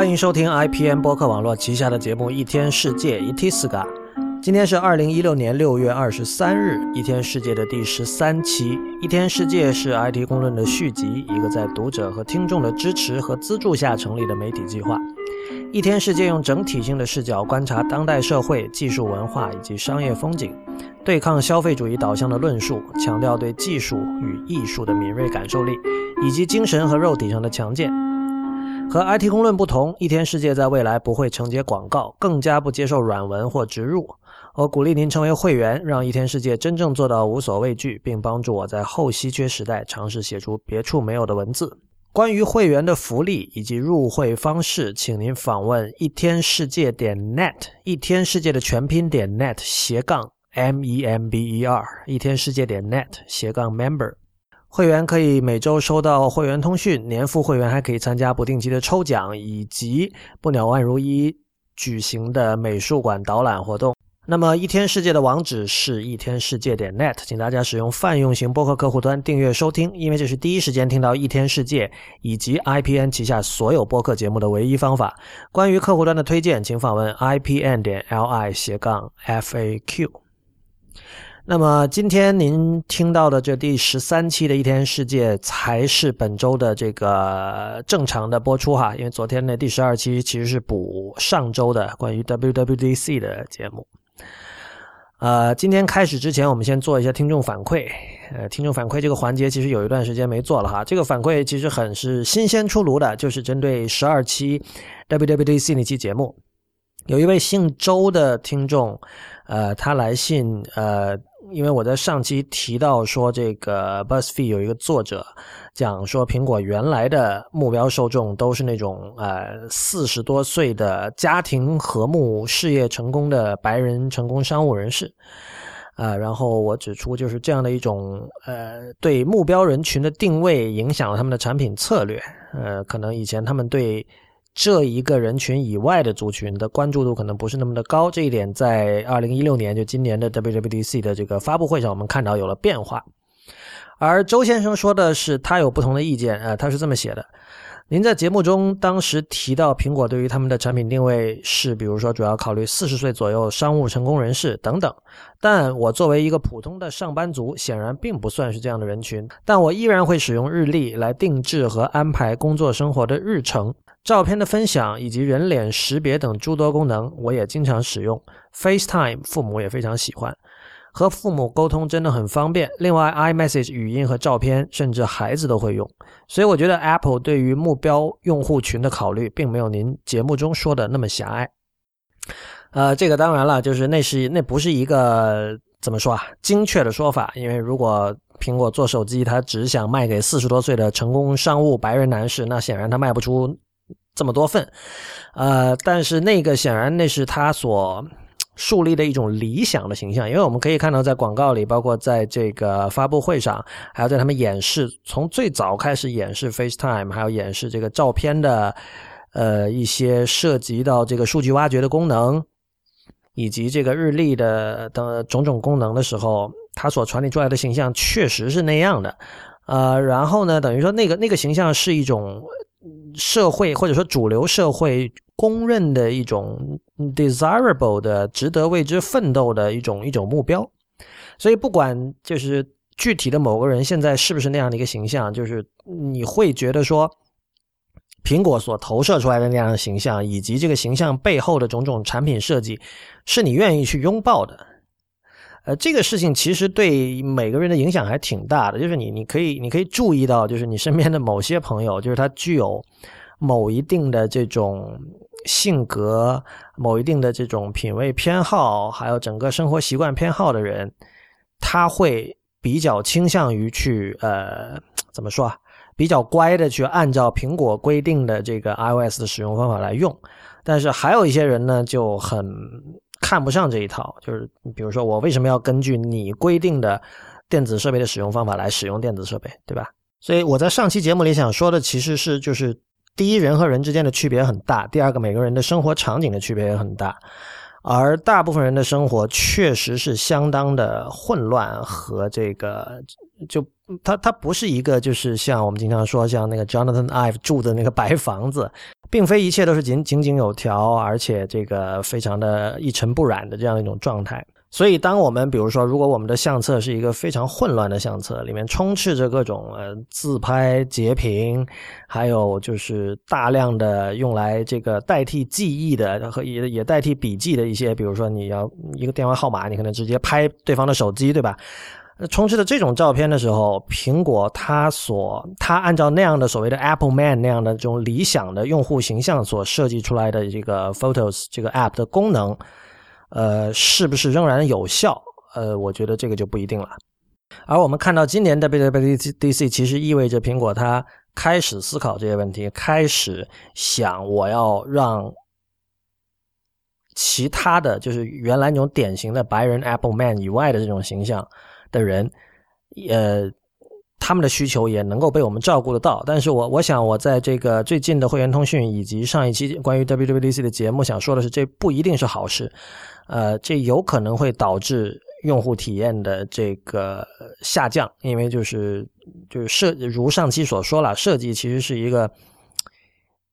欢迎收听 IPN 播客网络旗下的节目《一天世界》（Itiska）。今天是二零一六年六月二十三日，《一天世界》的第十三期。《一天世界》是 IT 公论的续集，一个在读者和听众的支持和资助下成立的媒体计划。《一天世界》用整体性的视角观察当代社会、技术文化以及商业风景，对抗消费主义导向的论述，强调对技术与艺术的敏锐感受力，以及精神和肉体上的强健。和 IT 公论不同，一天世界在未来不会承接广告，更加不接受软文或植入。我鼓励您成为会员，让一天世界真正做到无所畏惧，并帮助我在后稀缺时代尝试写出别处没有的文字。关于会员的福利以及入会方式，请您访问一天世界点 net，一天世界的全拼点 net 斜杠 m e m b e r，一天世界点 net 斜杠 member。会员可以每周收到会员通讯，年付会员还可以参加不定期的抽奖，以及不鸟万如一举行的美术馆导览活动。那么一天世界的网址是一天世界点 net，请大家使用泛用型播客客户端订阅收听，因为这是第一时间听到一天世界以及 IPN 旗下所有播客节目的唯一方法。关于客户端的推荐，请访问 IPN 点 LI 斜杠 FAQ。那么今天您听到的这第十三期的一天世界才是本周的这个正常的播出哈，因为昨天的第十二期其实是补上周的关于 WWDC 的节目。呃，今天开始之前，我们先做一下听众反馈。呃，听众反馈这个环节其实有一段时间没做了哈，这个反馈其实很是新鲜出炉的，就是针对十二期 WWDC 那期节目，有一位姓周的听众，呃，他来信呃。因为我在上期提到说，这个 BuzzFeed 有一个作者讲说，苹果原来的目标受众都是那种呃四十多岁的家庭和睦、事业成功的白人成功商务人士，啊，然后我指出就是这样的一种呃对目标人群的定位影响了他们的产品策略，呃，可能以前他们对。这一个人群以外的族群的关注度可能不是那么的高，这一点在二零一六年就今年的 WWDC 的这个发布会上，我们看到有了变化。而周先生说的是他有不同的意见，呃，他是这么写的。您在节目中当时提到，苹果对于他们的产品定位是，比如说主要考虑四十岁左右商务成功人士等等。但我作为一个普通的上班族，显然并不算是这样的人群。但我依然会使用日历来定制和安排工作生活的日程。照片的分享以及人脸识别等诸多功能，我也经常使用。FaceTime 父母也非常喜欢，和父母沟通真的很方便。另外，iMessage 语音和照片，甚至孩子都会用。所以我觉得 Apple 对于目标用户群的考虑，并没有您节目中说的那么狭隘。呃，这个当然了，就是那是那不是一个怎么说啊精确的说法，因为如果苹果做手机，它只想卖给四十多岁的成功商务白人男士，那显然它卖不出。这么多份，呃，但是那个显然那是他所树立的一种理想的形象，因为我们可以看到，在广告里，包括在这个发布会上，还有在他们演示，从最早开始演示 FaceTime，还有演示这个照片的，呃，一些涉及到这个数据挖掘的功能，以及这个日历的等种种功能的时候，他所传递出来的形象确实是那样的，呃，然后呢，等于说那个那个形象是一种。社会或者说主流社会公认的一种 desirable 的值得为之奋斗的一种一种目标，所以不管就是具体的某个人现在是不是那样的一个形象，就是你会觉得说，苹果所投射出来的那样的形象，以及这个形象背后的种种产品设计，是你愿意去拥抱的。呃，这个事情其实对每个人的影响还挺大的，就是你，你可以，你可以注意到，就是你身边的某些朋友，就是他具有某一定的这种性格、某一定的这种品味偏好，还有整个生活习惯偏好的人，他会比较倾向于去呃，怎么说啊？比较乖的去按照苹果规定的这个 iOS 的使用方法来用，但是还有一些人呢，就很。看不上这一套，就是比如说，我为什么要根据你规定的电子设备的使用方法来使用电子设备，对吧？所以我在上期节目里想说的，其实是就是第一，人和人之间的区别很大；第二个，每个人的生活场景的区别也很大。而大部分人的生活确实是相当的混乱和这个，就他他不是一个就是像我们经常说像那个 Jonathan Ive 住的那个白房子，并非一切都是井井井有条，而且这个非常的一尘不染的这样一种状态。所以，当我们比如说，如果我们的相册是一个非常混乱的相册，里面充斥着各种呃自拍截屏，还有就是大量的用来这个代替记忆的和也也代替笔记的一些，比如说你要一个电话号码，你可能直接拍对方的手机，对吧？那充斥着这种照片的时候，苹果它所它按照那样的所谓的 Apple Man 那样的这种理想的用户形象所设计出来的这个 Photos 这个 App 的功能。呃，是不是仍然有效？呃，我觉得这个就不一定了。而我们看到今年的 WWDC，其实意味着苹果它开始思考这些问题，开始想我要让其他的就是原来那种典型的白人 Apple Man 以外的这种形象的人，呃。他们的需求也能够被我们照顾得到，但是我我想我在这个最近的会员通讯以及上一期关于 WWDC 的节目想说的是，这不一定是好事，呃，这有可能会导致用户体验的这个下降，因为就是就是设如上期所说了，设计其实是一个，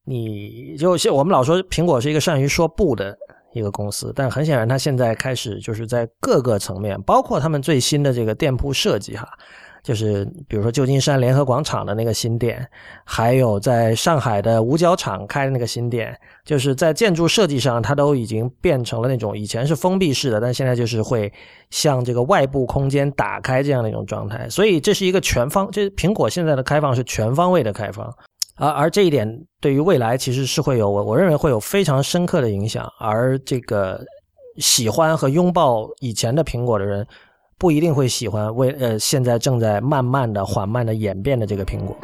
你就像我们老说苹果是一个善于说不的一个公司，但很显然，它现在开始就是在各个层面，包括他们最新的这个店铺设计哈。就是比如说旧金山联合广场的那个新店，还有在上海的五角场开的那个新店，就是在建筑设计上，它都已经变成了那种以前是封闭式的，但现在就是会向这个外部空间打开这样的一种状态。所以这是一个全方，这苹果现在的开放是全方位的开放，而而这一点对于未来其实是会有我我认为会有非常深刻的影响。而这个喜欢和拥抱以前的苹果的人。不一定会喜欢为呃现在正在慢慢的缓慢的演变的这个苹果。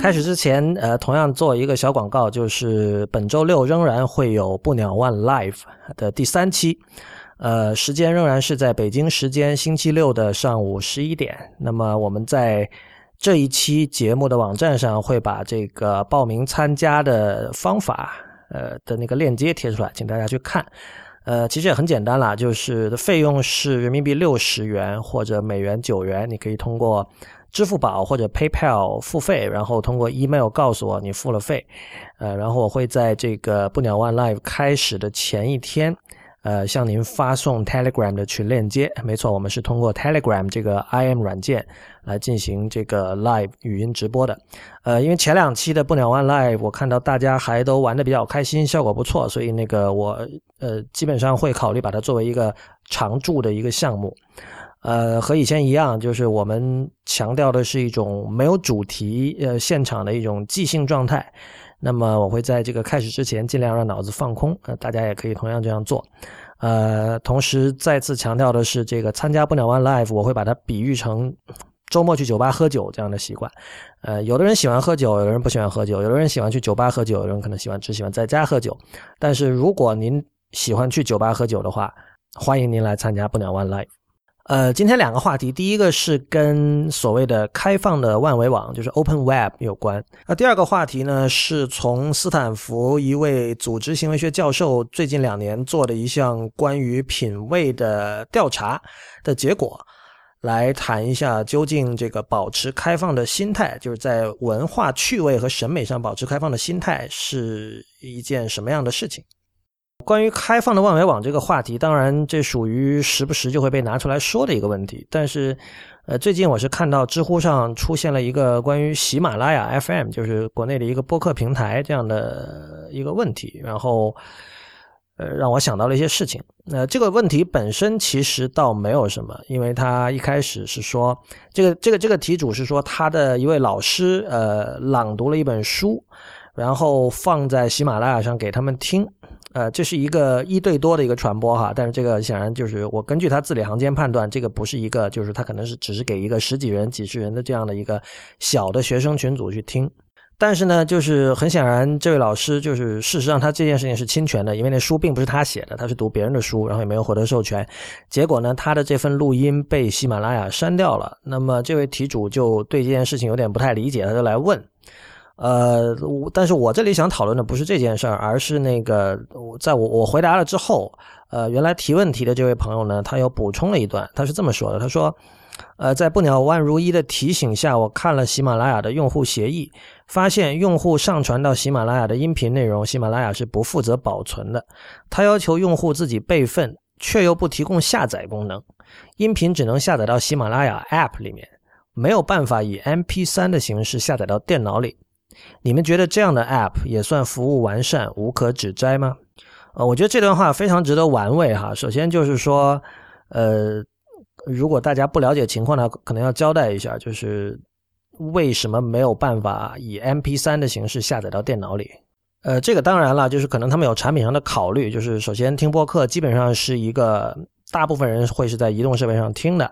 开始之前，呃，同样做一个小广告，就是本周六仍然会有不鸟 One Live 的第三期，呃，时间仍然是在北京时间星期六的上午十一点。那么我们在。这一期节目的网站上会把这个报名参加的方法，呃的那个链接贴出来，请大家去看。呃，其实也很简单啦，就是费用是人民币六十元或者美元九元，你可以通过支付宝或者 PayPal 付费，然后通过 email 告诉我你付了费。呃，然后我会在这个不鸟 One Live 开始的前一天。呃，向您发送 Telegram 的群链接，没错，我们是通过 Telegram 这个 IM 软件来进行这个 live 语音直播的。呃，因为前两期的不鸟 One Live 我看到大家还都玩的比较开心，效果不错，所以那个我呃基本上会考虑把它作为一个常驻的一个项目。呃，和以前一样，就是我们强调的是一种没有主题呃现场的一种即兴状态。那么我会在这个开始之前尽量让脑子放空，呃，大家也可以同样这样做。呃，同时再次强调的是，这个参加不鸟 One Live，我会把它比喻成周末去酒吧喝酒这样的习惯。呃，有的人喜欢喝酒，有的人不喜欢喝酒，有的人喜欢去酒吧喝酒，有的人可能喜欢只喜欢在家喝酒。但是如果您喜欢去酒吧喝酒的话，欢迎您来参加不鸟 One Live。呃，今天两个话题，第一个是跟所谓的开放的万维网，就是 Open Web 有关。那第二个话题呢，是从斯坦福一位组织行为学教授最近两年做的一项关于品味的调查的结果，来谈一下究竟这个保持开放的心态，就是在文化趣味和审美上保持开放的心态是一件什么样的事情。关于开放的万维网这个话题，当然这属于时不时就会被拿出来说的一个问题。但是，呃，最近我是看到知乎上出现了一个关于喜马拉雅 FM，就是国内的一个播客平台这样的一个问题，然后，呃，让我想到了一些事情。那这个问题本身其实倒没有什么，因为他一开始是说，这个这个这个题主是说他的一位老师，呃，朗读了一本书，然后放在喜马拉雅上给他们听。呃，这是一个一对多的一个传播哈，但是这个显然就是我根据他字里行间判断，这个不是一个，就是他可能是只是给一个十几人、几十人的这样的一个小的学生群组去听。但是呢，就是很显然，这位老师就是事实上他这件事情是侵权的，因为那书并不是他写的，他是读别人的书，然后也没有获得授权。结果呢，他的这份录音被喜马拉雅删掉了。那么这位题主就对这件事情有点不太理解，他就来问。呃，我但是我这里想讨论的不是这件事儿，而是那个，在我我回答了之后，呃，原来提问题的这位朋友呢，他又补充了一段，他是这么说的：他说，呃，在不鸟万如一的提醒下，我看了喜马拉雅的用户协议，发现用户上传到喜马拉雅的音频内容，喜马拉雅是不负责保存的。他要求用户自己备份，却又不提供下载功能，音频只能下载到喜马拉雅 App 里面，没有办法以 MP3 的形式下载到电脑里。你们觉得这样的 App 也算服务完善、无可指摘吗？呃，我觉得这段话非常值得玩味哈。首先就是说，呃，如果大家不了解情况呢，可能要交代一下，就是为什么没有办法以 MP3 的形式下载到电脑里？呃，这个当然了，就是可能他们有产品上的考虑，就是首先听播客基本上是一个大部分人会是在移动设备上听的，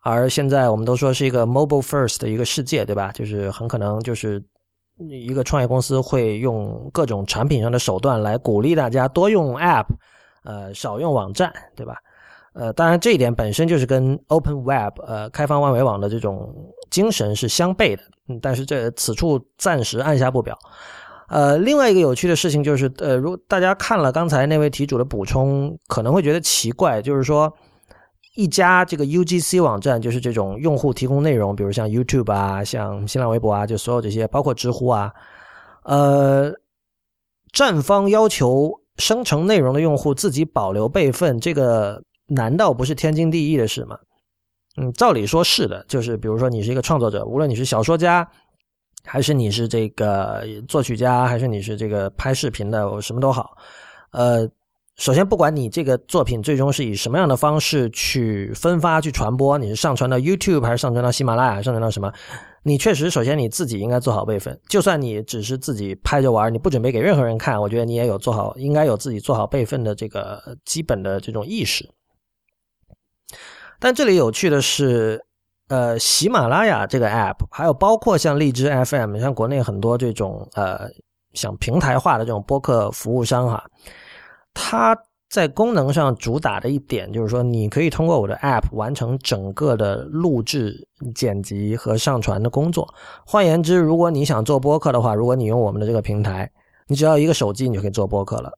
而现在我们都说是一个 mobile first 的一个世界，对吧？就是很可能就是。一个创业公司会用各种产品上的手段来鼓励大家多用 App，呃，少用网站，对吧？呃，当然这一点本身就是跟 Open Web，呃，开放万维网的这种精神是相悖的。嗯，但是这此处暂时按下不表。呃，另外一个有趣的事情就是，呃，如果大家看了刚才那位题主的补充，可能会觉得奇怪，就是说。一家这个 UGC 网站，就是这种用户提供内容，比如像 YouTube 啊，像新浪微博啊，就所有这些，包括知乎啊，呃，站方要求生成内容的用户自己保留备份，这个难道不是天经地义的事吗？嗯，照理说是的，就是比如说你是一个创作者，无论你是小说家，还是你是这个作曲家，还是你是这个拍视频的，什么都好，呃。首先，不管你这个作品最终是以什么样的方式去分发、去传播，你是上传到 YouTube 还是上传到喜马拉雅、上传到什么？你确实，首先你自己应该做好备份。就算你只是自己拍着玩，你不准备给任何人看，我觉得你也有做好，应该有自己做好备份的这个基本的这种意识。但这里有趣的是，呃，喜马拉雅这个 App，还有包括像荔枝 FM，像国内很多这种呃想平台化的这种播客服务商哈。它在功能上主打的一点就是说，你可以通过我的 App 完成整个的录制、剪辑和上传的工作。换言之，如果你想做播客的话，如果你用我们的这个平台，你只要一个手机，你就可以做播客了。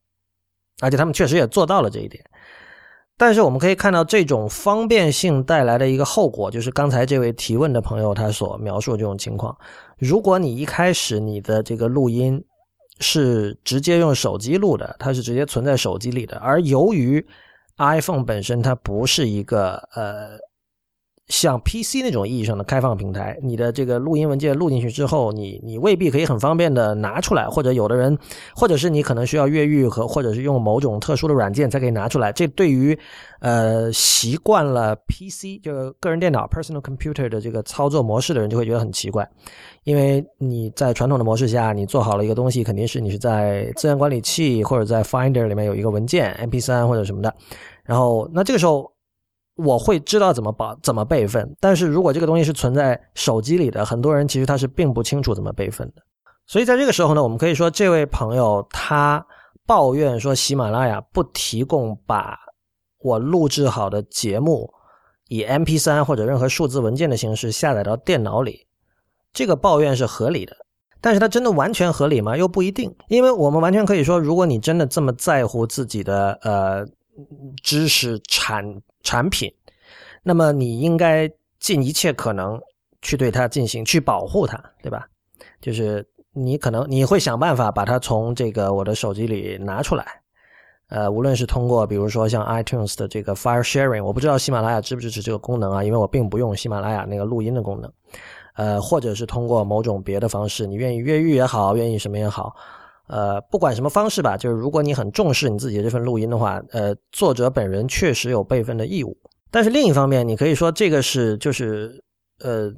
而且他们确实也做到了这一点。但是我们可以看到，这种方便性带来的一个后果，就是刚才这位提问的朋友他所描述这种情况。如果你一开始你的这个录音，是直接用手机录的，它是直接存在手机里的。而由于 iPhone 本身它不是一个呃像 PC 那种意义上的开放平台，你的这个录音文件录进去之后，你你未必可以很方便的拿出来，或者有的人，或者是你可能需要越狱和或者是用某种特殊的软件才可以拿出来。这对于呃习惯了 PC 就个人电脑 personal computer 的这个操作模式的人就会觉得很奇怪。因为你在传统的模式下，你做好了一个东西，肯定是你是在资源管理器或者在 Finder 里面有一个文件 MP3 或者什么的，然后那这个时候我会知道怎么保怎么备份。但是如果这个东西是存在手机里的，很多人其实他是并不清楚怎么备份的。所以在这个时候呢，我们可以说这位朋友他抱怨说喜马拉雅不提供把我录制好的节目以 MP3 或者任何数字文件的形式下载到电脑里。这个抱怨是合理的，但是它真的完全合理吗？又不一定，因为我们完全可以说，如果你真的这么在乎自己的呃知识产产品，那么你应该尽一切可能去对它进行去保护它，对吧？就是你可能你会想办法把它从这个我的手机里拿出来，呃，无论是通过比如说像 iTunes 的这个 File Sharing，我不知道喜马拉雅支不支持这个功能啊，因为我并不用喜马拉雅那个录音的功能。呃，或者是通过某种别的方式，你愿意越狱也好，愿意什么也好，呃，不管什么方式吧，就是如果你很重视你自己的这份录音的话，呃，作者本人确实有备份的义务。但是另一方面，你可以说这个是就是呃，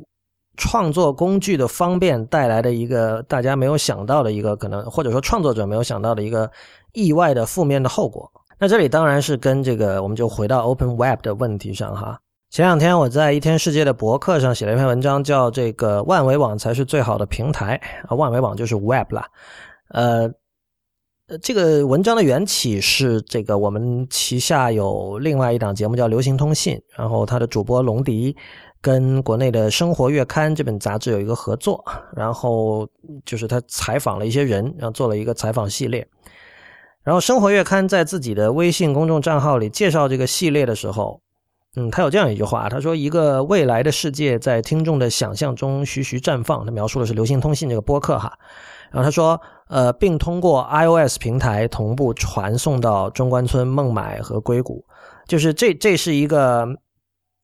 创作工具的方便带来的一个大家没有想到的一个可能，或者说创作者没有想到的一个意外的负面的后果。那这里当然是跟这个，我们就回到 Open Web 的问题上哈。前两天我在一天世界的博客上写了一篇文章，叫“这个万维网才是最好的平台”。啊，万维网就是 Web 啦。呃，这个文章的缘起是这个我们旗下有另外一档节目叫《流行通信》，然后它的主播龙迪跟国内的《生活月刊》这本杂志有一个合作，然后就是他采访了一些人，然后做了一个采访系列。然后生活月刊在自己的微信公众账号里介绍这个系列的时候，嗯，他有这样一句话，他说：“一个未来的世界在听众的想象中徐徐绽放。”他描述的是流行通信这个播客哈。然后他说：“呃，并通过 iOS 平台同步传送到中关村、孟买和硅谷。”就是这，这是一个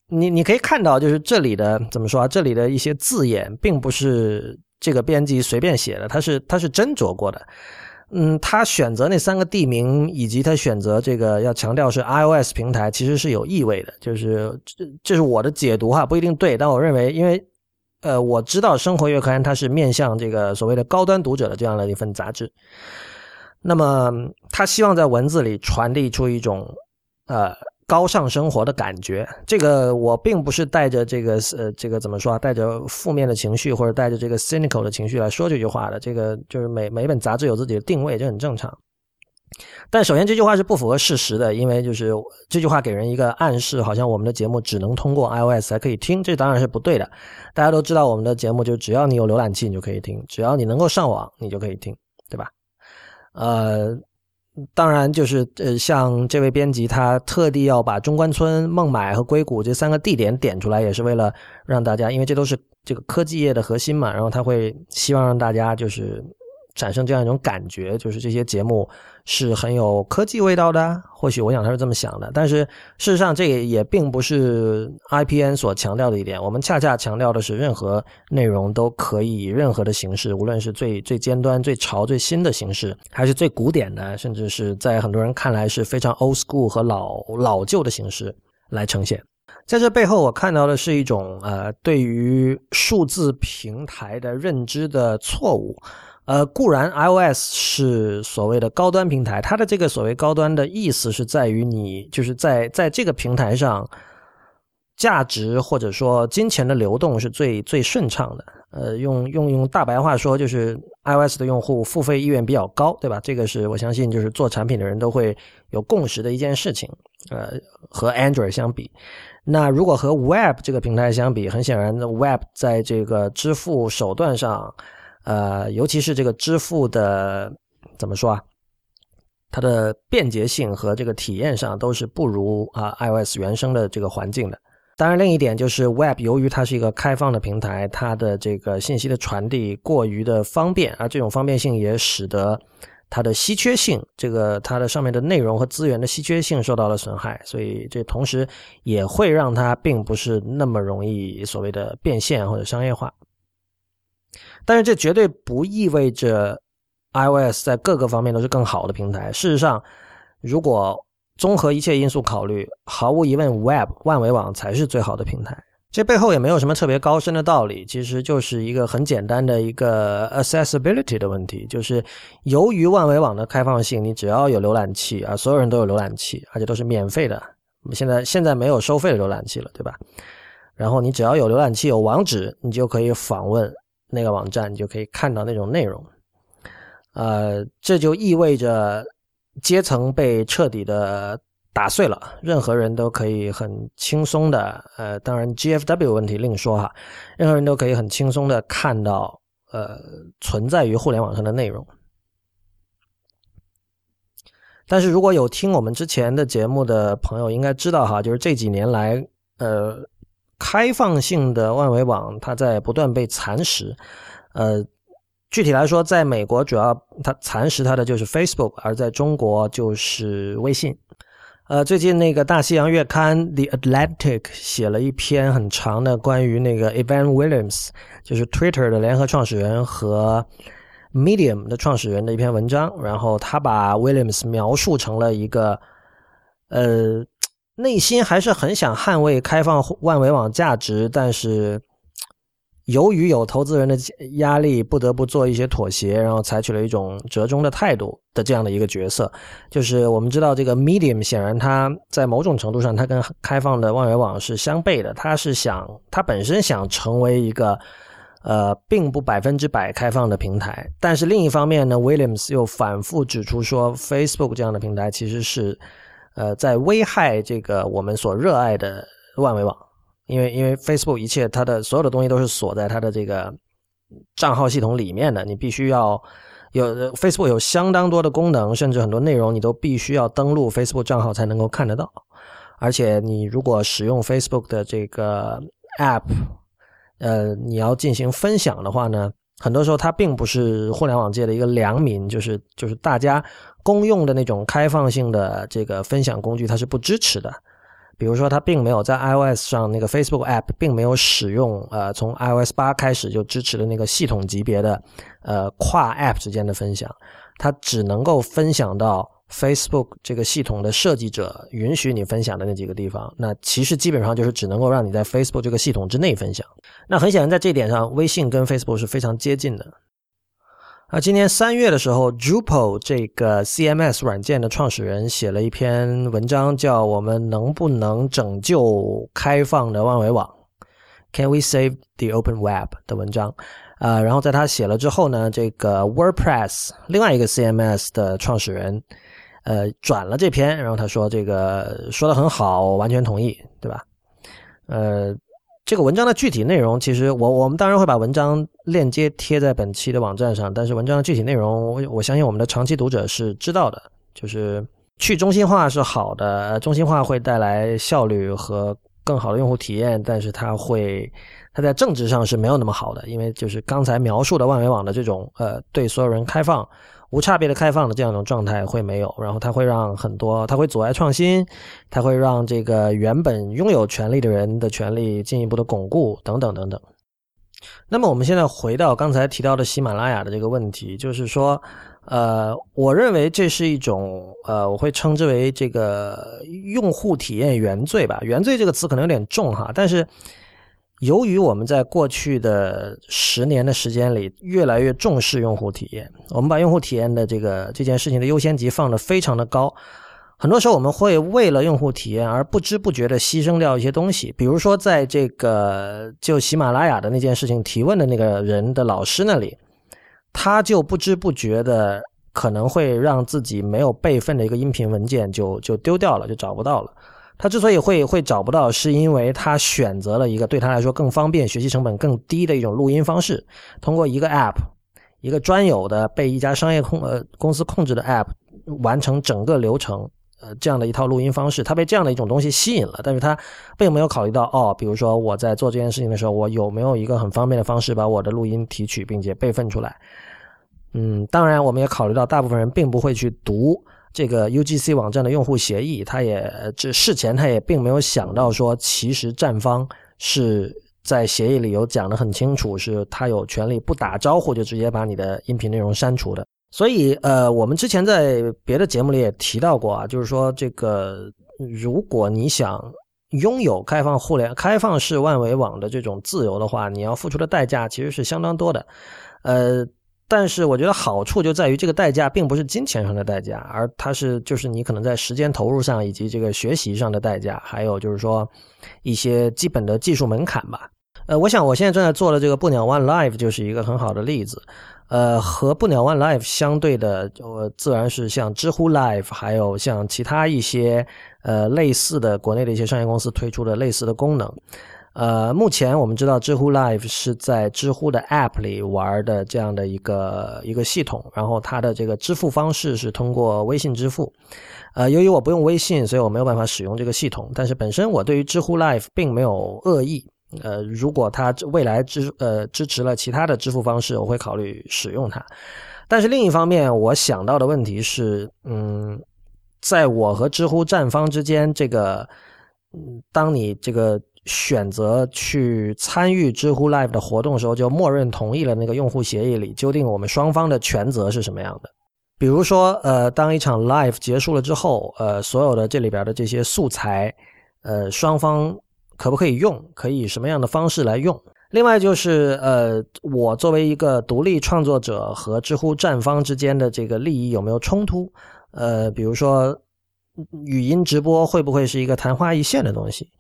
你你可以看到，就是这里的怎么说啊？这里的一些字眼并不是这个编辑随便写的，他是他是斟酌过的。嗯，他选择那三个地名，以及他选择这个要强调是 iOS 平台，其实是有意味的。就是这这是我的解读哈，不一定对，但我认为，因为呃，我知道《生活月刊》它是面向这个所谓的高端读者的这样的一份杂志，那么他希望在文字里传递出一种呃。高尚生活的感觉，这个我并不是带着这个呃，这个怎么说啊？带着负面的情绪或者带着这个 cynical 的情绪来说这句话的。这个就是每每本杂志有自己的定位，这很正常。但首先这句话是不符合事实的，因为就是这句话给人一个暗示，好像我们的节目只能通过 iOS 才可以听，这当然是不对的。大家都知道我们的节目就只要你有浏览器你就可以听，只要你能够上网你就可以听，对吧？呃。当然，就是呃，像这位编辑，他特地要把中关村、孟买和硅谷这三个地点点出来，也是为了让大家，因为这都是这个科技业的核心嘛，然后他会希望让大家就是。产生这样一种感觉，就是这些节目是很有科技味道的。或许我想他是这么想的，但是事实上这也并不是 IPN 所强调的一点。我们恰恰强调的是，任何内容都可以以任何的形式，无论是最最尖端、最潮、最新的形式，还是最古典的，甚至是在很多人看来是非常 old school 和老老旧的形式来呈现。在这背后，我看到的是一种呃，对于数字平台的认知的错误。呃，固然 iOS 是所谓的高端平台，它的这个所谓高端的意思是在于你就是在在这个平台上，价值或者说金钱的流动是最最顺畅的。呃，用用用大白话说，就是 iOS 的用户付费意愿比较高，对吧？这个是我相信就是做产品的人都会有共识的一件事情。呃，和 Android 相比，那如果和 Web 这个平台相比，很显然，Web 在这个支付手段上。呃，尤其是这个支付的怎么说啊？它的便捷性和这个体验上都是不如啊 iOS 原生的这个环境的。当然，另一点就是 Web 由于它是一个开放的平台，它的这个信息的传递过于的方便，而这种方便性也使得它的稀缺性，这个它的上面的内容和资源的稀缺性受到了损害。所以这同时也会让它并不是那么容易所谓的变现或者商业化。但是这绝对不意味着 iOS 在各个方面都是更好的平台。事实上，如果综合一切因素考虑，毫无疑问，Web 万维网才是最好的平台。这背后也没有什么特别高深的道理，其实就是一个很简单的一个 accessibility 的问题，就是由于万维网的开放性，你只要有浏览器啊，所有人都有浏览器，而且都是免费的。我们现在现在没有收费的浏览器了，对吧？然后你只要有浏览器有网址，你就可以访问。那个网站你就可以看到那种内容，呃，这就意味着阶层被彻底的打碎了，任何人都可以很轻松的，呃，当然 GFW 问题另说哈，任何人都可以很轻松的看到，呃，存在于互联网上的内容。但是如果有听我们之前的节目的朋友应该知道哈，就是这几年来，呃。开放性的万维网，它在不断被蚕食。呃，具体来说，在美国主要它蚕食它的就是 Facebook，而在中国就是微信。呃，最近那个大西洋月刊《The Atlantic》写了一篇很长的关于那个 Evan Williams，就是 Twitter 的联合创始人和 Medium 的创始人的一篇文章。然后他把 Williams 描述成了一个，呃。内心还是很想捍卫开放万维网价值，但是由于有投资人的压力，不得不做一些妥协，然后采取了一种折中的态度的这样的一个角色。就是我们知道，这个 Medium 显然它在某种程度上，它跟开放的万维网是相悖的。它是想，它本身想成为一个呃，并不百分之百开放的平台，但是另一方面呢，Williams 又反复指出说，Facebook 这样的平台其实是。呃，在危害这个我们所热爱的万维网，因为因为 Facebook 一切它的所有的东西都是锁在它的这个账号系统里面的，你必须要有 Facebook 有相当多的功能，甚至很多内容你都必须要登录 Facebook 账号才能够看得到。而且你如果使用 Facebook 的这个 App，呃，你要进行分享的话呢，很多时候它并不是互联网界的一个良民，就是就是大家公用的那种开放性的这个分享工具，它是不支持的。比如说，它并没有在 iOS 上那个 Facebook App 并没有使用呃从 iOS 八开始就支持的那个系统级别的呃跨 App 之间的分享，它只能够分享到 Facebook 这个系统的设计者允许你分享的那几个地方。那其实基本上就是只能够让你在 Facebook 这个系统之内分享。那很显然，在这点上，微信跟 Facebook 是非常接近的。啊今年三月的时候，Drupal 这个 CMS 软件的创始人写了一篇文章，叫《我们能不能拯救开放的万维网》（Can we save the open web） 的文章。啊，然后在他写了之后呢，这个 WordPress 另外一个 CMS 的创始人，呃，转了这篇，然后他说这个说的很好，完全同意，对吧？呃。这个文章的具体内容，其实我我们当然会把文章链接贴在本期的网站上，但是文章的具体内容，我我相信我们的长期读者是知道的，就是去中心化是好的，中心化会带来效率和更好的用户体验，但是它会它在政治上是没有那么好的，因为就是刚才描述的万维网的这种呃对所有人开放。无差别的开放的这样一种状态会没有，然后它会让很多，它会阻碍创新，它会让这个原本拥有权利的人的权利进一步的巩固，等等等等。那么我们现在回到刚才提到的喜马拉雅的这个问题，就是说，呃，我认为这是一种，呃，我会称之为这个用户体验原罪吧。原罪这个词可能有点重哈，但是。由于我们在过去的十年的时间里越来越重视用户体验，我们把用户体验的这个这件事情的优先级放得非常的高。很多时候我们会为了用户体验而不知不觉的牺牲掉一些东西，比如说在这个就喜马拉雅的那件事情提问的那个人的老师那里，他就不知不觉的可能会让自己没有备份的一个音频文件就就丢掉了，就找不到了。他之所以会会找不到，是因为他选择了一个对他来说更方便、学习成本更低的一种录音方式，通过一个 App，一个专有的被一家商业控呃公司控制的 App 完成整个流程，呃这样的一套录音方式，他被这样的一种东西吸引了，但是他并没有考虑到哦，比如说我在做这件事情的时候，我有没有一个很方便的方式把我的录音提取并且备份出来？嗯，当然我们也考虑到大部分人并不会去读。这个 UGC 网站的用户协议，他也这事前他也并没有想到说，其实站方是在协议里有讲的很清楚，是他有权利不打招呼就直接把你的音频内容删除的。所以，呃，我们之前在别的节目里也提到过啊，就是说，这个如果你想拥有开放互联、开放式万维网的这种自由的话，你要付出的代价其实是相当多的，呃。但是我觉得好处就在于这个代价并不是金钱上的代价，而它是就是你可能在时间投入上以及这个学习上的代价，还有就是说一些基本的技术门槛吧。呃，我想我现在正在做的这个不鸟 One Live 就是一个很好的例子。呃，和不鸟 One Live 相对的，呃，自然是像知乎 Live，还有像其他一些呃类似的国内的一些商业公司推出的类似的功能。呃，目前我们知道知乎 Live 是在知乎的 App 里玩的这样的一个一个系统，然后它的这个支付方式是通过微信支付。呃，由于我不用微信，所以我没有办法使用这个系统。但是本身我对于知乎 Live 并没有恶意。呃，如果它未来支呃支持了其他的支付方式，我会考虑使用它。但是另一方面，我想到的问题是，嗯，在我和知乎站方之间，这个，嗯，当你这个。选择去参与知乎 Live 的活动的时候，就默认同意了那个用户协议里，究竟我们双方的权责是什么样的？比如说，呃，当一场 Live 结束了之后，呃，所有的这里边的这些素材，呃，双方可不可以用？可以什么样的方式来用？另外就是，呃，我作为一个独立创作者和知乎站方之间的这个利益有没有冲突？呃，比如说，语音直播会不会是一个昙花一现的东西？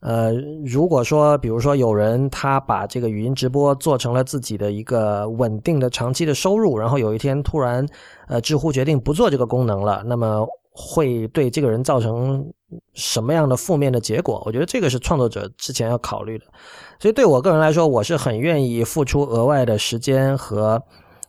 呃，如果说，比如说有人他把这个语音直播做成了自己的一个稳定的长期的收入，然后有一天突然，呃，知乎决定不做这个功能了，那么会对这个人造成什么样的负面的结果？我觉得这个是创作者之前要考虑的。所以对我个人来说，我是很愿意付出额外的时间和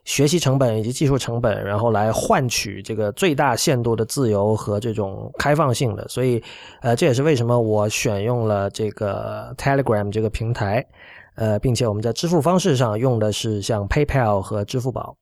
学习成本以及技术成本，然后来换取这个最大限度的自由和这种开放性的。所以，呃，这也是为什么我选用了这个 Telegram 这个平台，呃，并且我们在支付方式上用的是像 PayPal 和支付宝。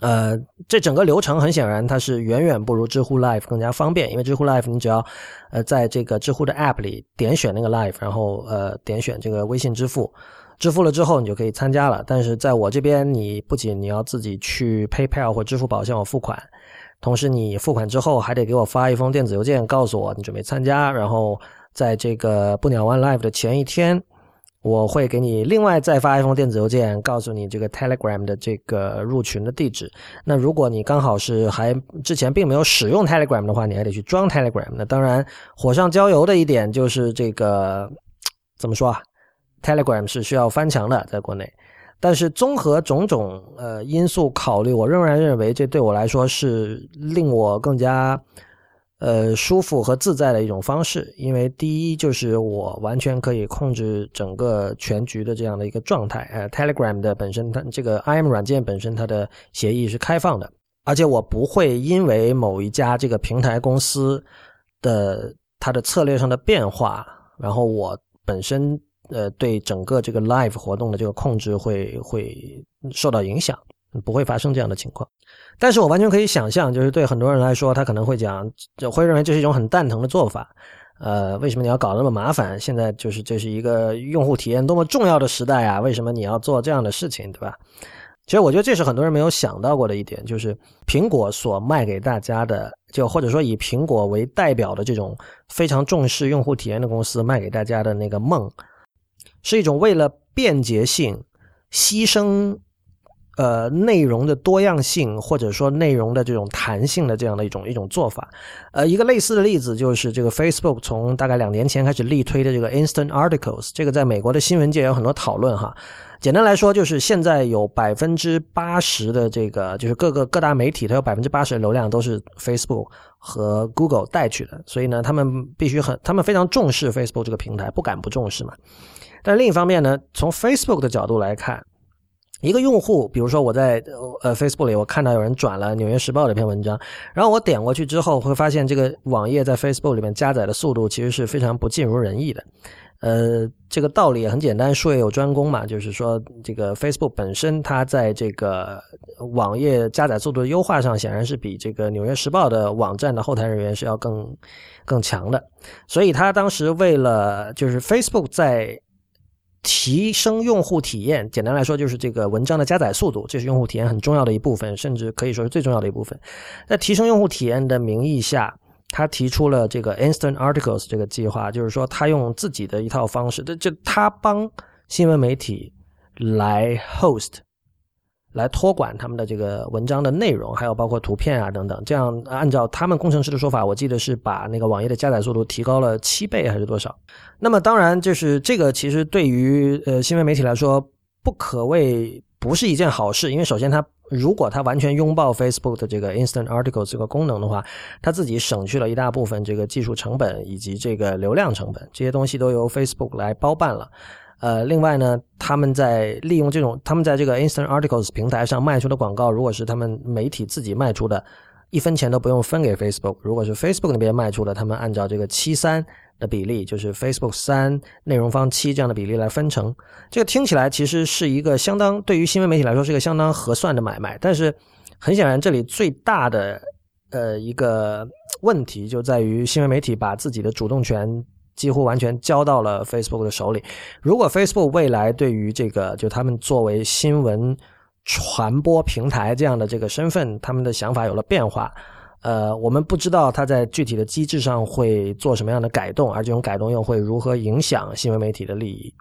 呃，这整个流程很显然它是远远不如知乎 Live 更加方便，因为知乎 Live 你只要呃在这个知乎的 App 里点选那个 Live，然后呃点选这个微信支付。支付了之后，你就可以参加了。但是在我这边，你不仅你要自己去 PayPal 或支付宝向我付款，同时你付款之后还得给我发一封电子邮件，告诉我你准备参加。然后在这个不鸟 One Live 的前一天，我会给你另外再发一封电子邮件，告诉你这个 Telegram 的这个入群的地址。那如果你刚好是还之前并没有使用 Telegram 的话，你还得去装 Telegram。那当然，火上浇油的一点就是这个怎么说啊？Telegram 是需要翻墙的，在国内，但是综合种种呃因素考虑，我仍然认为这对我来说是令我更加呃舒服和自在的一种方式。因为第一就是我完全可以控制整个全局的这样的一个状态。呃，Telegram 的本身它这个 IM 软件本身它的协议是开放的，而且我不会因为某一家这个平台公司的它的策略上的变化，然后我本身。呃，对整个这个 live 活动的这个控制会会受到影响，不会发生这样的情况。但是我完全可以想象，就是对很多人来说，他可能会讲，就会认为这是一种很蛋疼的做法。呃，为什么你要搞那么麻烦？现在就是这是一个用户体验多么重要的时代啊！为什么你要做这样的事情，对吧？其实我觉得这是很多人没有想到过的一点，就是苹果所卖给大家的，就或者说以苹果为代表的这种非常重视用户体验的公司卖给大家的那个梦。是一种为了便捷性牺牲，呃，内容的多样性或者说内容的这种弹性的这样的一种一种做法。呃，一个类似的例子就是这个 Facebook 从大概两年前开始力推的这个 Instant Articles，这个在美国的新闻界有很多讨论哈。简单来说，就是现在有百分之八十的这个就是各个各大媒体，它有百分之八十的流量都是 Facebook 和 Google 带去的，所以呢，他们必须很，他们非常重视 Facebook 这个平台，不敢不重视嘛。但另一方面呢，从 Facebook 的角度来看，一个用户，比如说我在呃 Facebook 里，我看到有人转了《纽约时报》的一篇文章，然后我点过去之后，会发现这个网页在 Facebook 里面加载的速度其实是非常不尽如人意的。呃，这个道理也很简单，术业有专攻嘛，就是说这个 Facebook 本身它在这个网页加载速度的优化上，显然是比这个《纽约时报》的网站的后台人员是要更更强的。所以他当时为了就是 Facebook 在提升用户体验，简单来说就是这个文章的加载速度，这是用户体验很重要的一部分，甚至可以说是最重要的一部分。在提升用户体验的名义下，他提出了这个 Instant Articles 这个计划，就是说他用自己的一套方式，这就他帮新闻媒体来 host。来托管他们的这个文章的内容，还有包括图片啊等等。这样按照他们工程师的说法，我记得是把那个网页的加载速度提高了七倍还是多少？那么当然就是这个其实对于呃新闻媒体来说不可谓不是一件好事，因为首先它如果它完全拥抱 Facebook 的这个 Instant Articles 这个功能的话，它自己省去了一大部分这个技术成本以及这个流量成本，这些东西都由 Facebook 来包办了。呃，另外呢，他们在利用这种，他们在这个 Instant Articles 平台上卖出的广告，如果是他们媒体自己卖出的，一分钱都不用分给 Facebook；如果是 Facebook 那边卖出的，他们按照这个七三的比例，就是 Facebook 三内容方七这样的比例来分成。这个听起来其实是一个相当对于新闻媒体来说是一个相当合算的买卖，但是很显然，这里最大的呃一个问题就在于新闻媒体把自己的主动权。几乎完全交到了 Facebook 的手里。如果 Facebook 未来对于这个，就他们作为新闻传播平台这样的这个身份，他们的想法有了变化，呃，我们不知道他在具体的机制上会做什么样的改动，而这种改动又会如何影响新闻媒体的利益。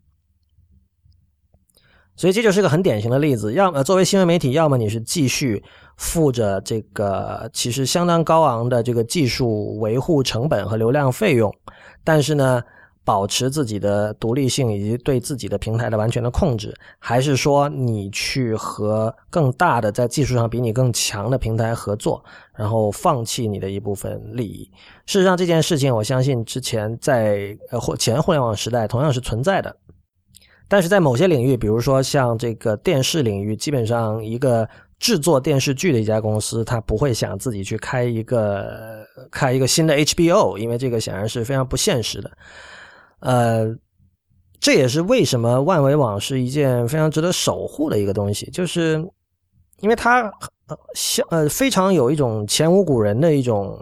所以这就是个很典型的例子。要么作为新闻媒体，要么你是继续付着这个其实相当高昂的这个技术维护成本和流量费用。但是呢，保持自己的独立性以及对自己的平台的完全的控制，还是说你去和更大的在技术上比你更强的平台合作，然后放弃你的一部分利益？事实上，这件事情我相信之前在呃互前互联网时代同样是存在的。但是在某些领域，比如说像这个电视领域，基本上一个制作电视剧的一家公司，他不会想自己去开一个开一个新的 HBO，因为这个显然是非常不现实的。呃，这也是为什么万维网是一件非常值得守护的一个东西，就是因为它像呃非常有一种前无古人的一种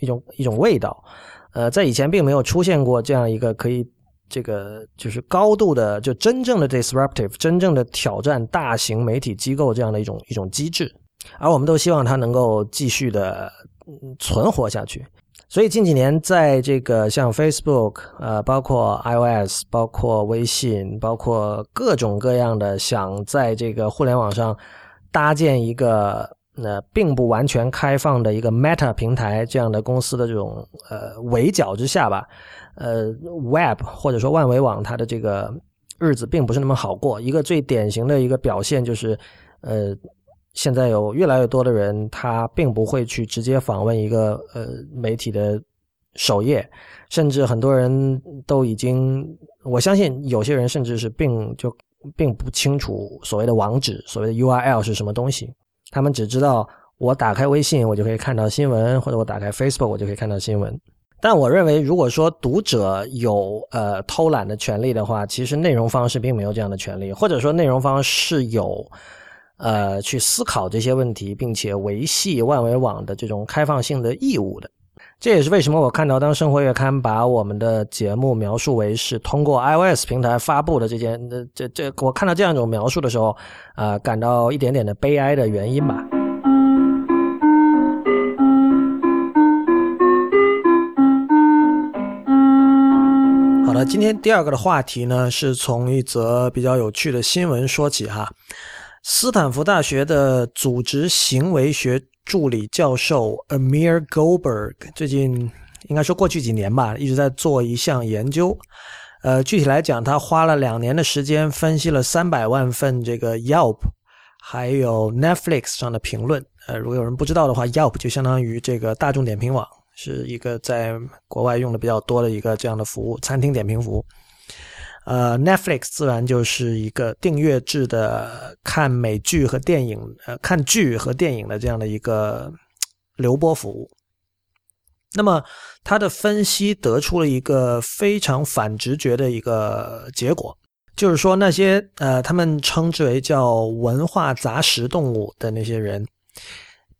一种一种味道。呃，在以前并没有出现过这样一个可以。这个就是高度的，就真正的 disruptive，真正的挑战大型媒体机构这样的一种一种机制，而我们都希望它能够继续的存活下去。所以近几年，在这个像 Facebook，呃，包括 iOS，包括微信，包括各种各样的想在这个互联网上搭建一个呃并不完全开放的一个 Meta 平台这样的公司的这种呃围剿之下吧。呃，Web 或者说万维网，它的这个日子并不是那么好过。一个最典型的一个表现就是，呃，现在有越来越多的人，他并不会去直接访问一个呃媒体的首页，甚至很多人都已经，我相信有些人甚至是并就并不清楚所谓的网址，所谓的 URL 是什么东西。他们只知道我打开微信，我就可以看到新闻，或者我打开 Facebook，我就可以看到新闻。但我认为，如果说读者有呃偷懒的权利的话，其实内容方是并没有这样的权利，或者说内容方是有呃去思考这些问题，并且维系万维网的这种开放性的义务的。这也是为什么我看到当生活月刊把我们的节目描述为是通过 iOS 平台发布的这件，这这我看到这样一种描述的时候，啊，感到一点点的悲哀的原因吧。那今天第二个的话题呢，是从一则比较有趣的新闻说起哈。斯坦福大学的组织行为学助理教授 Amir Goldberg 最近应该说过去几年吧，一直在做一项研究。呃，具体来讲，他花了两年的时间分析了三百万份这个 Yelp 还有 Netflix 上的评论。呃，如果有人不知道的话，Yelp 就相当于这个大众点评网。是一个在国外用的比较多的一个这样的服务，餐厅点评服务。呃，Netflix 自然就是一个订阅制的看美剧和电影，呃，看剧和电影的这样的一个流播服务。那么，他的分析得出了一个非常反直觉的一个结果，就是说那些呃，他们称之为叫文化杂食动物的那些人，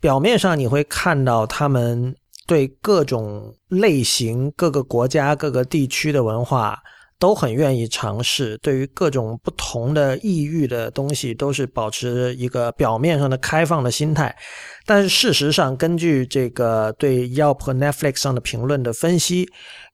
表面上你会看到他们。对各种类型、各个国家、各个地区的文化都很愿意尝试。对于各种不同的异域的东西，都是保持一个表面上的开放的心态。但是事实上，根据这个对 Yelp 和 Netflix 上的评论的分析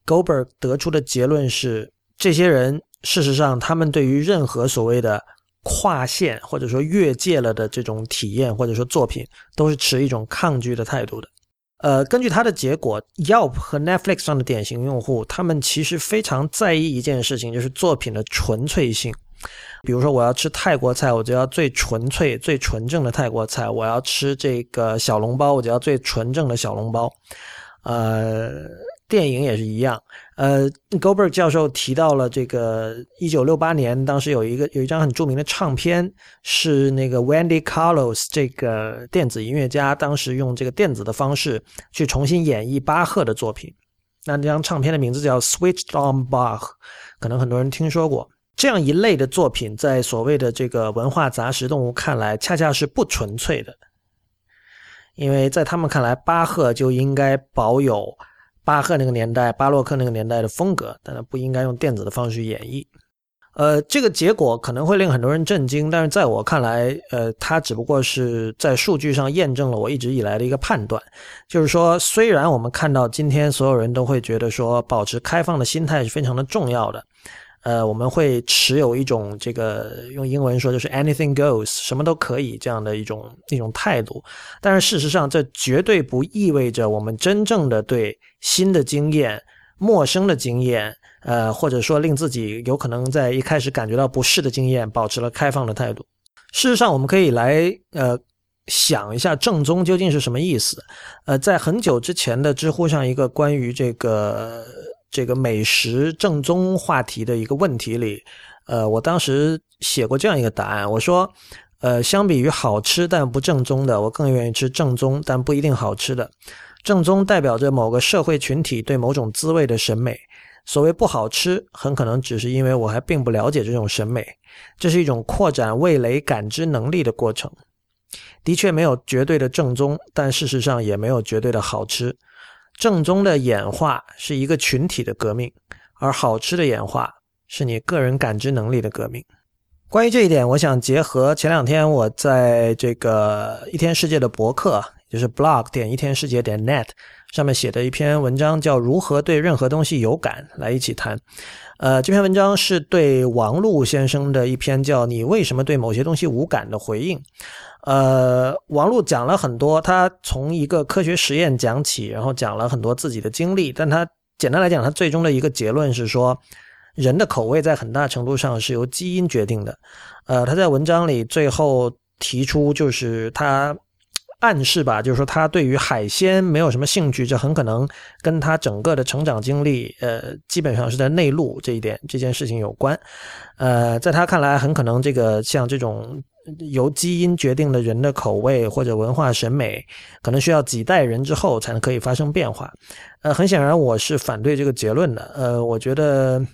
，Gober 得出的结论是：这些人事实上，他们对于任何所谓的跨线或者说越界了的这种体验或者说作品，都是持一种抗拒的态度的。呃，根据它的结果，Yelp 和 Netflix 上的典型用户，他们其实非常在意一件事情，就是作品的纯粹性。比如说，我要吃泰国菜，我就要最纯粹、最纯正的泰国菜；我要吃这个小笼包，我就要最纯正的小笼包。呃。电影也是一样，呃，Goldberg 教授提到了这个一九六八年，当时有一个有一张很著名的唱片，是那个 Wendy Carlos 这个电子音乐家，当时用这个电子的方式去重新演绎巴赫的作品。那这张唱片的名字叫 Switched on Bach，可能很多人听说过。这样一类的作品，在所谓的这个文化杂食动物看来，恰恰是不纯粹的，因为在他们看来，巴赫就应该保有。巴赫那个年代，巴洛克那个年代的风格，但它不应该用电子的方式演绎。呃，这个结果可能会令很多人震惊，但是在我看来，呃，它只不过是在数据上验证了我一直以来的一个判断，就是说，虽然我们看到今天所有人都会觉得说，保持开放的心态是非常的重要的。呃，我们会持有一种这个用英文说就是 anything goes，什么都可以这样的一种一种态度。但是事实上，这绝对不意味着我们真正的对新的经验、陌生的经验，呃，或者说令自己有可能在一开始感觉到不适的经验，保持了开放的态度。事实上，我们可以来呃想一下正宗究竟是什么意思。呃，在很久之前的知乎上，一个关于这个。这个美食正宗话题的一个问题里，呃，我当时写过这样一个答案，我说，呃，相比于好吃但不正宗的，我更愿意吃正宗但不一定好吃的。正宗代表着某个社会群体对某种滋味的审美。所谓不好吃，很可能只是因为我还并不了解这种审美。这是一种扩展味蕾感知能力的过程。的确没有绝对的正宗，但事实上也没有绝对的好吃。正宗的演化是一个群体的革命，而好吃的演化是你个人感知能力的革命。关于这一点，我想结合前两天我在这个一天世界的博客，就是 blog 点一天世界点 net。上面写的一篇文章叫《如何对任何东西有感》，来一起谈。呃，这篇文章是对王璐先生的一篇叫《你为什么对某些东西无感》的回应。呃，王璐讲了很多，他从一个科学实验讲起，然后讲了很多自己的经历。但他简单来讲，他最终的一个结论是说，人的口味在很大程度上是由基因决定的。呃，他在文章里最后提出，就是他。暗示吧，就是说他对于海鲜没有什么兴趣，这很可能跟他整个的成长经历，呃，基本上是在内陆这一点这件事情有关。呃，在他看来，很可能这个像这种由基因决定的人的口味或者文化审美，可能需要几代人之后才能可以发生变化。呃，很显然我是反对这个结论的。呃，我觉得，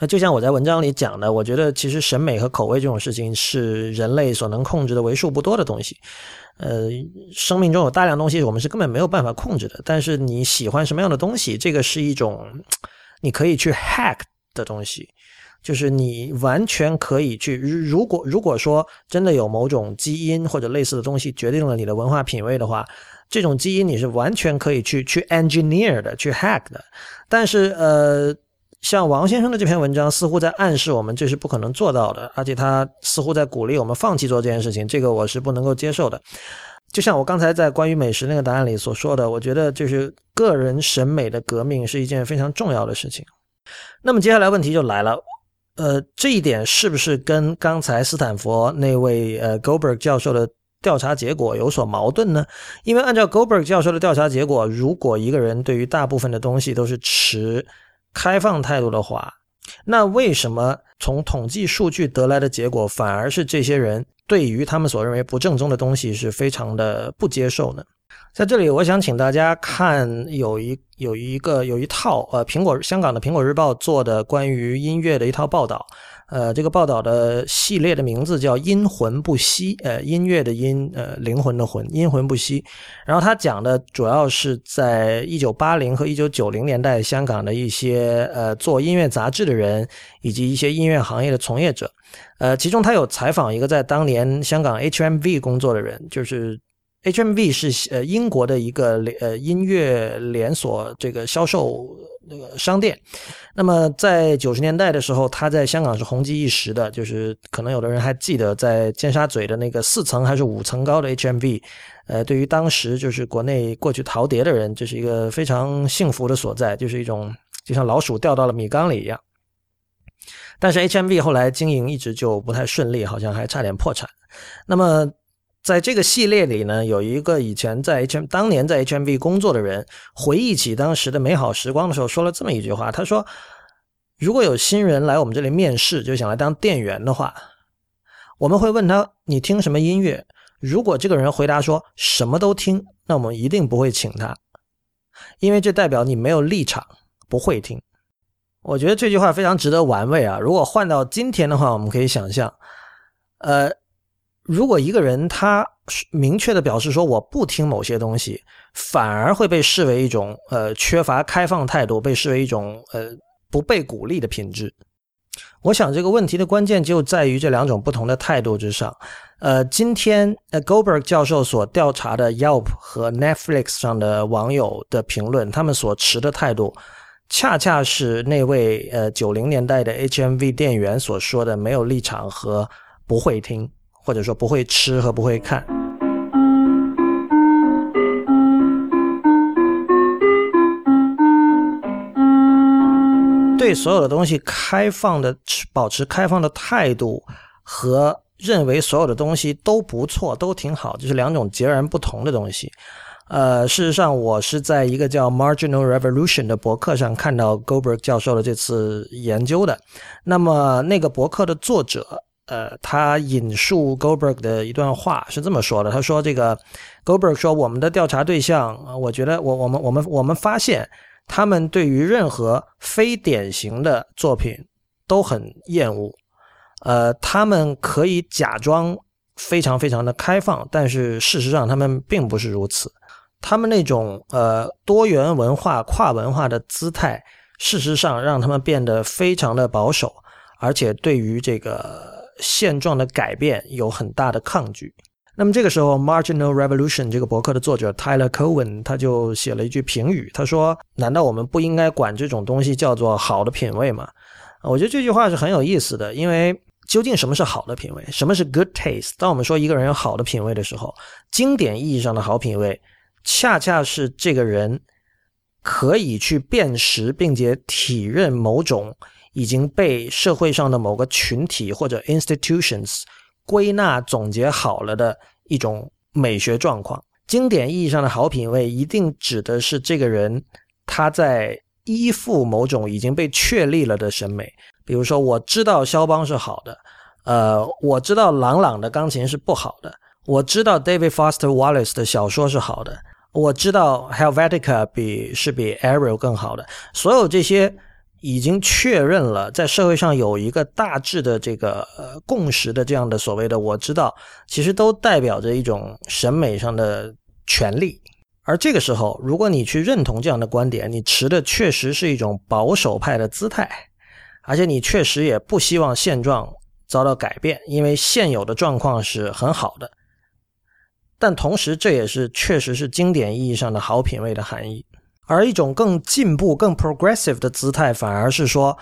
那就像我在文章里讲的，我觉得其实审美和口味这种事情是人类所能控制的为数不多的东西。呃，生命中有大量东西我们是根本没有办法控制的。但是你喜欢什么样的东西，这个是一种你可以去 hack 的东西，就是你完全可以去。如果如果说真的有某种基因或者类似的东西决定了你的文化品味的话，这种基因你是完全可以去去 engineer 的，去 hack 的。但是呃。像王先生的这篇文章似乎在暗示我们这是不可能做到的，而且他似乎在鼓励我们放弃做这件事情，这个我是不能够接受的。就像我刚才在关于美食那个答案里所说的，我觉得就是个人审美的革命是一件非常重要的事情。那么接下来问题就来了，呃，这一点是不是跟刚才斯坦福那位呃 Goldberg 教授的调查结果有所矛盾呢？因为按照 Goldberg 教授的调查结果，如果一个人对于大部分的东西都是持开放态度的话，那为什么从统计数据得来的结果，反而是这些人对于他们所认为不正宗的东西是非常的不接受呢？在这里，我想请大家看有一有一个有一套呃，苹果香港的苹果日报做的关于音乐的一套报道。呃，这个报道的系列的名字叫“阴魂不息”，呃，音乐的音，呃，灵魂的魂，阴魂不息。然后他讲的主要是在一九八零和一九九零年代香港的一些呃做音乐杂志的人，以及一些音乐行业的从业者。呃，其中他有采访一个在当年香港 HMV 工作的人，就是 HMV 是呃英国的一个呃音乐连锁这个销售。那个商店，那么在九十年代的时候，他在香港是红极一时的，就是可能有的人还记得，在尖沙咀的那个四层还是五层高的 HMV，呃，对于当时就是国内过去淘碟的人，这是一个非常幸福的所在，就是一种就像老鼠掉到了米缸里一样。但是 HMV 后来经营一直就不太顺利，好像还差点破产。那么。在这个系列里呢，有一个以前在 H M 当年在 H M V 工作的人，回忆起当时的美好时光的时候，说了这么一句话：“他说，如果有新人来我们这里面试，就想来当店员的话，我们会问他你听什么音乐？如果这个人回答说什么都听，那我们一定不会请他，因为这代表你没有立场，不会听。我觉得这句话非常值得玩味啊！如果换到今天的话，我们可以想象，呃。”如果一个人他明确的表示说我不听某些东西，反而会被视为一种呃缺乏开放态度，被视为一种呃不被鼓励的品质。我想这个问题的关键就在于这两种不同的态度之上。呃，今天呃 Goldberg 教授所调查的 Yelp 和 Netflix 上的网友的评论，他们所持的态度，恰恰是那位呃九零年代的 HMV 店员所说的没有立场和不会听。或者说不会吃和不会看，对所有的东西开放的保持开放的态度，和认为所有的东西都不错都挺好，就是两种截然不同的东西。呃，事实上，我是在一个叫 Marginal Revolution 的博客上看到 Goldberg 教授的这次研究的。那么那个博客的作者。呃，他引述 Goldberg 的一段话是这么说的：他说，这个 Goldberg 说，我们的调查对象，我觉得我我们我们我们发现，他们对于任何非典型的作品都很厌恶。呃，他们可以假装非常非常的开放，但是事实上他们并不是如此。他们那种呃多元文化、跨文化的姿态，事实上让他们变得非常的保守，而且对于这个。现状的改变有很大的抗拒。那么这个时候，《Marginal Revolution》这个博客的作者 Tyler Cowen 他就写了一句评语，他说：“难道我们不应该管这种东西叫做好的品味吗？”我觉得这句话是很有意思的，因为究竟什么是好的品味？什么是 good taste？当我们说一个人有好的品味的时候，经典意义上的好品味，恰恰是这个人可以去辨识并且体认某种。已经被社会上的某个群体或者 institutions 归纳总结好了的一种美学状况。经典意义上的好品味，一定指的是这个人他在依附某种已经被确立了的审美。比如说，我知道肖邦是好的，呃，我知道朗朗的钢琴是不好的，我知道 David Foster Wallace 的小说是好的，我知道 Helvetica 比是比 Ariel 更好的，所有这些。已经确认了，在社会上有一个大致的这个呃共识的这样的所谓的我知道，其实都代表着一种审美上的权利。而这个时候，如果你去认同这样的观点，你持的确实是一种保守派的姿态，而且你确实也不希望现状遭到改变，因为现有的状况是很好的。但同时，这也是确实是经典意义上的好品味的含义。而一种更进步、更 progressive 的姿态，反而是说：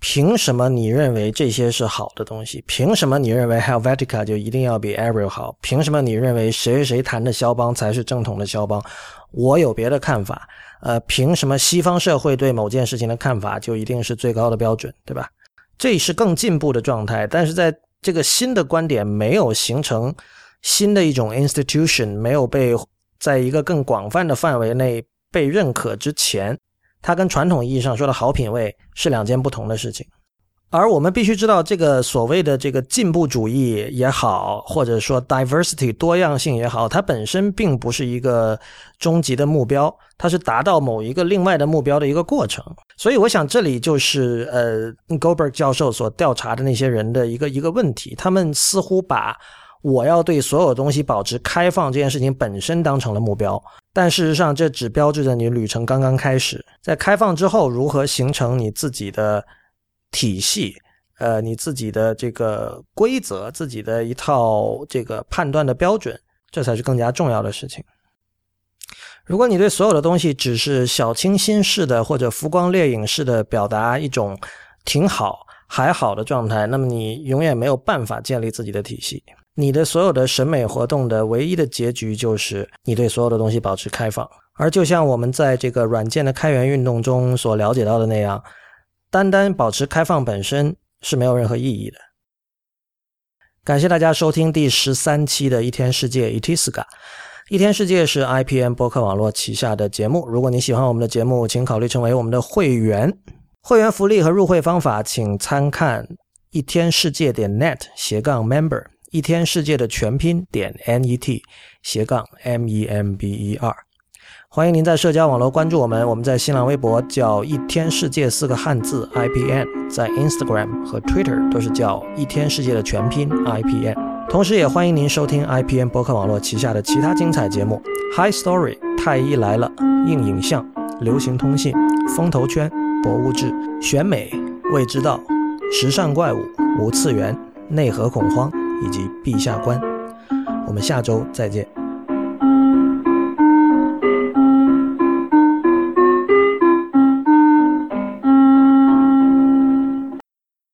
凭什么你认为这些是好的东西？凭什么你认为 Helvetica 就一定要比 Ariel 好？凭什么你认为谁谁谁弹的肖邦才是正统的肖邦？我有别的看法。呃，凭什么西方社会对某件事情的看法就一定是最高的标准？对吧？这是更进步的状态。但是在这个新的观点没有形成新的一种 institution，没有被在一个更广泛的范围内。被认可之前，它跟传统意义上说的好品味是两件不同的事情。而我们必须知道，这个所谓的这个进步主义也好，或者说 diversity 多样性也好，它本身并不是一个终极的目标，它是达到某一个另外的目标的一个过程。所以，我想这里就是呃，Goldberg 教授所调查的那些人的一个一个问题，他们似乎把。我要对所有东西保持开放这件事情本身当成了目标，但事实上这只标志着你旅程刚刚开始。在开放之后，如何形成你自己的体系，呃，你自己的这个规则，自己的一套这个判断的标准，这才是更加重要的事情。如果你对所有的东西只是小清新式的或者浮光掠影式的表达一种挺好还好的状态，那么你永远没有办法建立自己的体系。你的所有的审美活动的唯一的结局就是你对所有的东西保持开放，而就像我们在这个软件的开源运动中所了解到的那样，单单保持开放本身是没有任何意义的。感谢大家收听第十三期的一天世界 Itiska。一天世界是 IPM 播客网络旗下的节目。如果你喜欢我们的节目，请考虑成为我们的会员。会员福利和入会方法，请参看一天世界点 net 斜杠 member。一天世界的全拼点 n e t 斜杠 m e m b e r，欢迎您在社交网络关注我们。我们在新浪微博叫一天世界四个汉字 i p n，在 Instagram 和 Twitter 都是叫一天世界的全拼 i p n。同时，也欢迎您收听 i p n 博客网络旗下的其他精彩节目：High Story、太医来了、硬影像、流行通信、风投圈、博物志、选美、未知道、时尚怪物、无次元、内核恐慌。以及陛下观，我们下周再见。